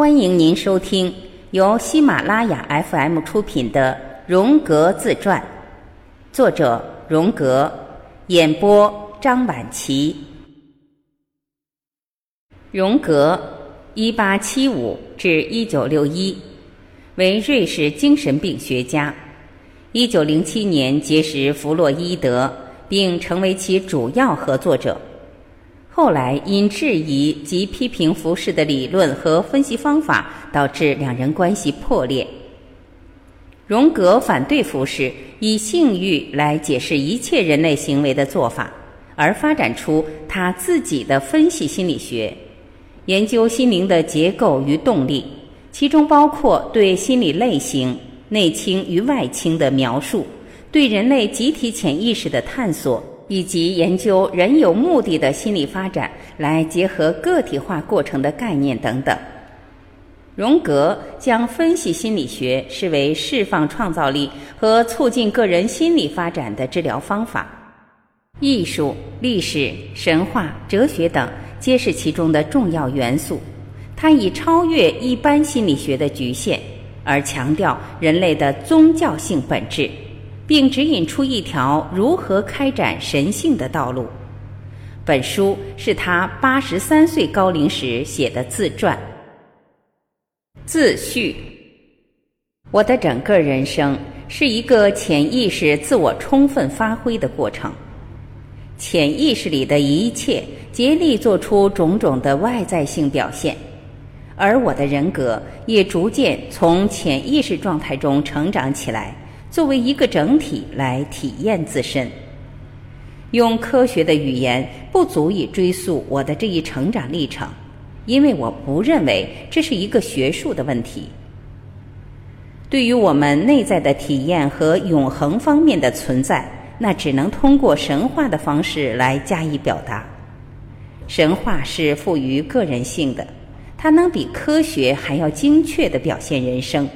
欢迎您收听由喜马拉雅 FM 出品的《荣格自传》，作者荣格，演播张晚琪。荣格，一八七五至一九六一，为瑞士精神病学家。一九零七年结识弗洛伊德，并成为其主要合作者。后来因质疑及批评浮士的理论和分析方法，导致两人关系破裂。荣格反对浮士以性欲来解释一切人类行为的做法，而发展出他自己的分析心理学，研究心灵的结构与动力，其中包括对心理类型内倾与外倾的描述，对人类集体潜意识的探索。以及研究人有目的的心理发展，来结合个体化过程的概念等等。荣格将分析心理学视为释放创造力和促进个人心理发展的治疗方法。艺术、历史、神话、哲学等皆是其中的重要元素。他以超越一般心理学的局限，而强调人类的宗教性本质。并指引出一条如何开展神性的道路。本书是他八十三岁高龄时写的自传。自序：我的整个人生是一个潜意识自我充分发挥的过程。潜意识里的一切竭力做出种种的外在性表现，而我的人格也逐渐从潜意识状态中成长起来。作为一个整体来体验自身，用科学的语言不足以追溯我的这一成长历程，因为我不认为这是一个学术的问题。对于我们内在的体验和永恒方面的存在，那只能通过神话的方式来加以表达。神话是赋予个人性的，它能比科学还要精确的表现人生。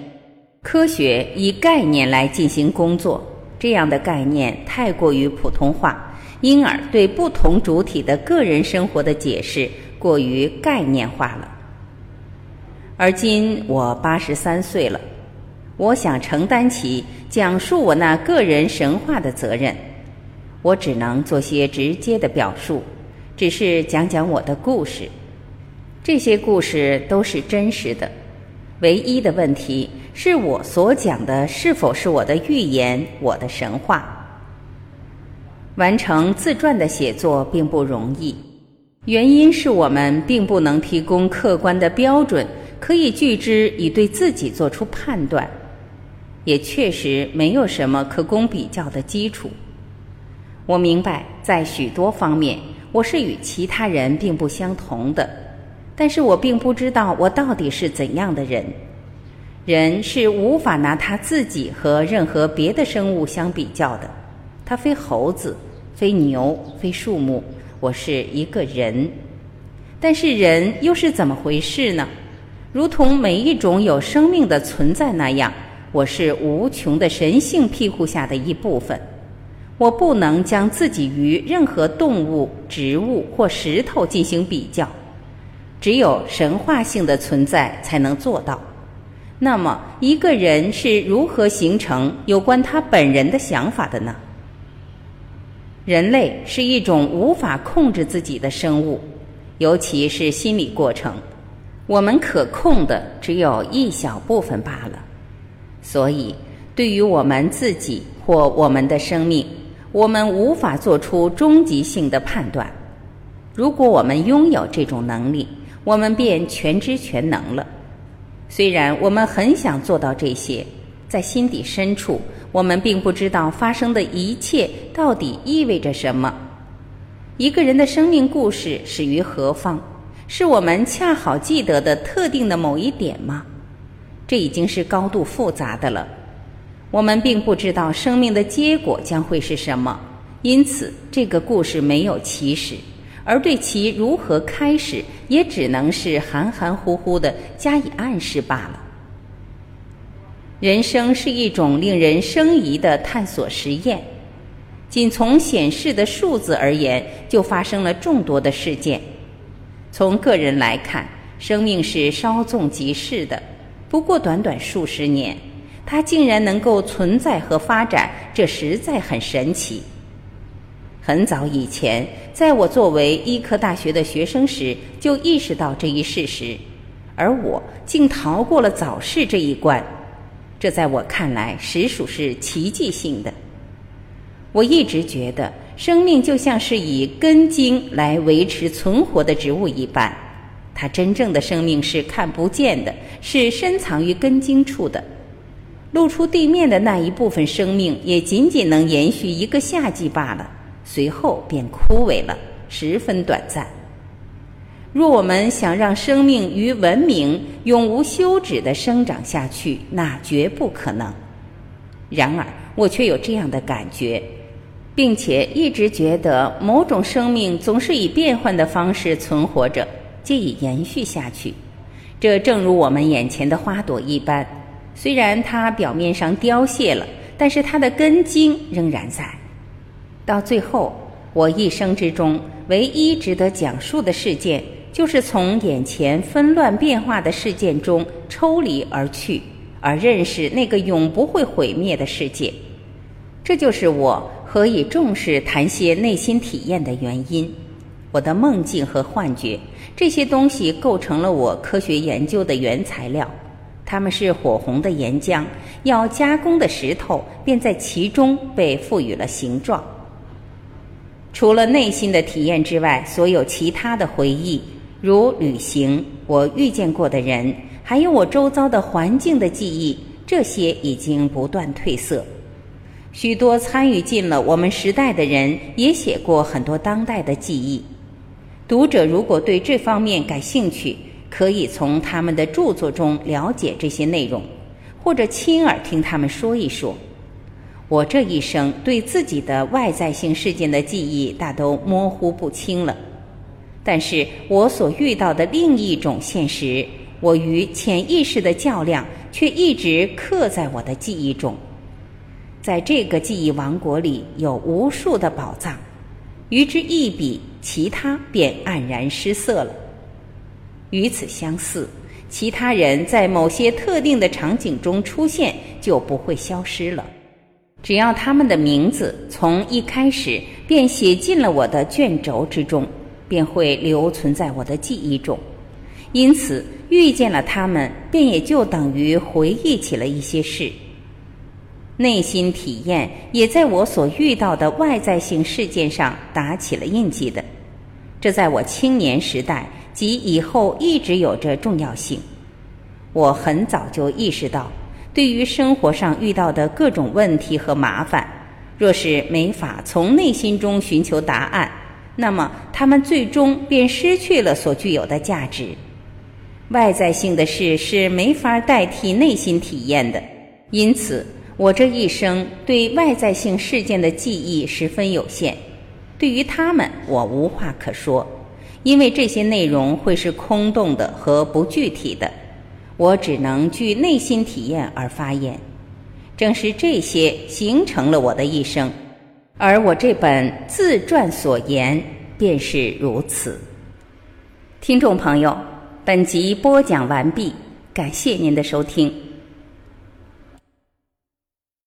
科学以概念来进行工作，这样的概念太过于普通化，因而对不同主体的个人生活的解释过于概念化了。而今我八十三岁了，我想承担起讲述我那个人神话的责任，我只能做些直接的表述，只是讲讲我的故事。这些故事都是真实的。唯一的问题是我所讲的是否是我的预言，我的神话。完成自传的写作并不容易，原因是我们并不能提供客观的标准，可以据之以对自己做出判断，也确实没有什么可供比较的基础。我明白，在许多方面，我是与其他人并不相同的。但是我并不知道我到底是怎样的人。人是无法拿他自己和任何别的生物相比较的。他非猴子，非牛，非树木。我是一个人。但是人又是怎么回事呢？如同每一种有生命的存在那样，我是无穷的神性庇护下的一部分。我不能将自己与任何动物、植物或石头进行比较。只有神话性的存在才能做到。那么，一个人是如何形成有关他本人的想法的呢？人类是一种无法控制自己的生物，尤其是心理过程。我们可控的只有一小部分罢了。所以，对于我们自己或我们的生命，我们无法做出终极性的判断。如果我们拥有这种能力，我们便全知全能了。虽然我们很想做到这些，在心底深处，我们并不知道发生的一切到底意味着什么。一个人的生命故事始于何方？是我们恰好记得的特定的某一点吗？这已经是高度复杂的了。我们并不知道生命的结果将会是什么，因此这个故事没有起始。而对其如何开始，也只能是含含糊糊的加以暗示罢了。人生是一种令人生疑的探索实验，仅从显示的数字而言，就发生了众多的事件。从个人来看，生命是稍纵即逝的，不过短短数十年，它竟然能够存在和发展，这实在很神奇。很早以前，在我作为医科大学的学生时，就意识到这一事实，而我竟逃过了早逝这一关，这在我看来实属是奇迹性的。我一直觉得。生命就像是以根茎来维持存活的植物一般，它真正的生命是看不见的，是深藏于根茎处的。露出地面的那一部分生命，也仅仅能延续一个夏季罢了，随后便枯萎了，十分短暂。若我们想让生命与文明永无休止的生长下去，那绝不可能。然而，我却有这样的感觉。并且一直觉得某种生命总是以变换的方式存活着，借以延续下去。这正如我们眼前的花朵一般，虽然它表面上凋谢了，但是它的根茎仍然在。到最后，我一生之中唯一值得讲述的事件，就是从眼前纷乱变化的事件中抽离而去，而认识那个永不会毁灭的世界。这就是我。何以重视谈些内心体验的原因？我的梦境和幻觉，这些东西构成了我科学研究的原材料。它们是火红的岩浆，要加工的石头便在其中被赋予了形状。除了内心的体验之外，所有其他的回忆，如旅行、我遇见过的人，还有我周遭的环境的记忆，这些已经不断褪色。许多参与进了我们时代的人也写过很多当代的记忆。读者如果对这方面感兴趣，可以从他们的著作中了解这些内容，或者亲耳听他们说一说。我这一生对自己的外在性事件的记忆大都模糊不清了，但是我所遇到的另一种现实，我与潜意识的较量，却一直刻在我的记忆中。在这个记忆王国里有无数的宝藏，与之一比，其他便黯然失色了。与此相似，其他人在某些特定的场景中出现，就不会消失了。只要他们的名字从一开始便写进了我的卷轴之中，便会留存在我的记忆中。因此，遇见了他们，便也就等于回忆起了一些事。内心体验也在我所遇到的外在性事件上打起了印记的，这在我青年时代及以后一直有着重要性。我很早就意识到，对于生活上遇到的各种问题和麻烦，若是没法从内心中寻求答案，那么他们最终便失去了所具有的价值。外在性的事是没法代替内心体验的，因此。我这一生对外在性事件的记忆十分有限，对于他们我无话可说，因为这些内容会是空洞的和不具体的，我只能据内心体验而发言。正是这些形成了我的一生，而我这本自传所言便是如此。听众朋友，本集播讲完毕，感谢您的收听。